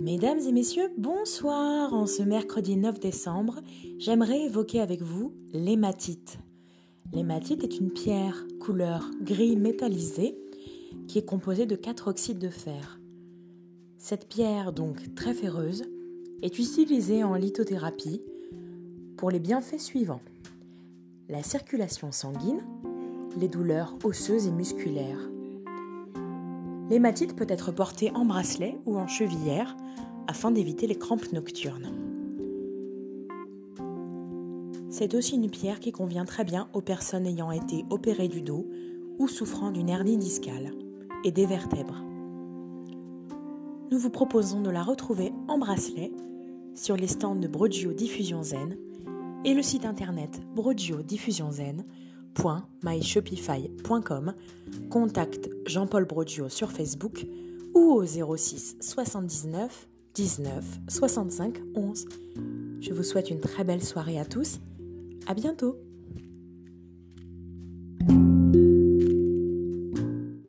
Mesdames et messieurs, bonsoir. En ce mercredi 9 décembre, j'aimerais évoquer avec vous l'hématite. L'hématite est une pierre couleur gris métallisé qui est composée de quatre oxydes de fer. Cette pierre, donc très ferreuse, est utilisée en lithothérapie pour les bienfaits suivants. La circulation sanguine, les douleurs osseuses et musculaires, L'hématite peut être portée en bracelet ou en chevillère afin d'éviter les crampes nocturnes. C'est aussi une pierre qui convient très bien aux personnes ayant été opérées du dos ou souffrant d'une hernie discale et des vertèbres. Nous vous proposons de la retrouver en bracelet sur les stands de Brogio Diffusion Zen et le site internet Brogio Diffusion Zen www.myshopify.com, contacte Jean-Paul Brogio sur Facebook ou au 06 79 19 65 11. Je vous souhaite une très belle soirée à tous. À bientôt!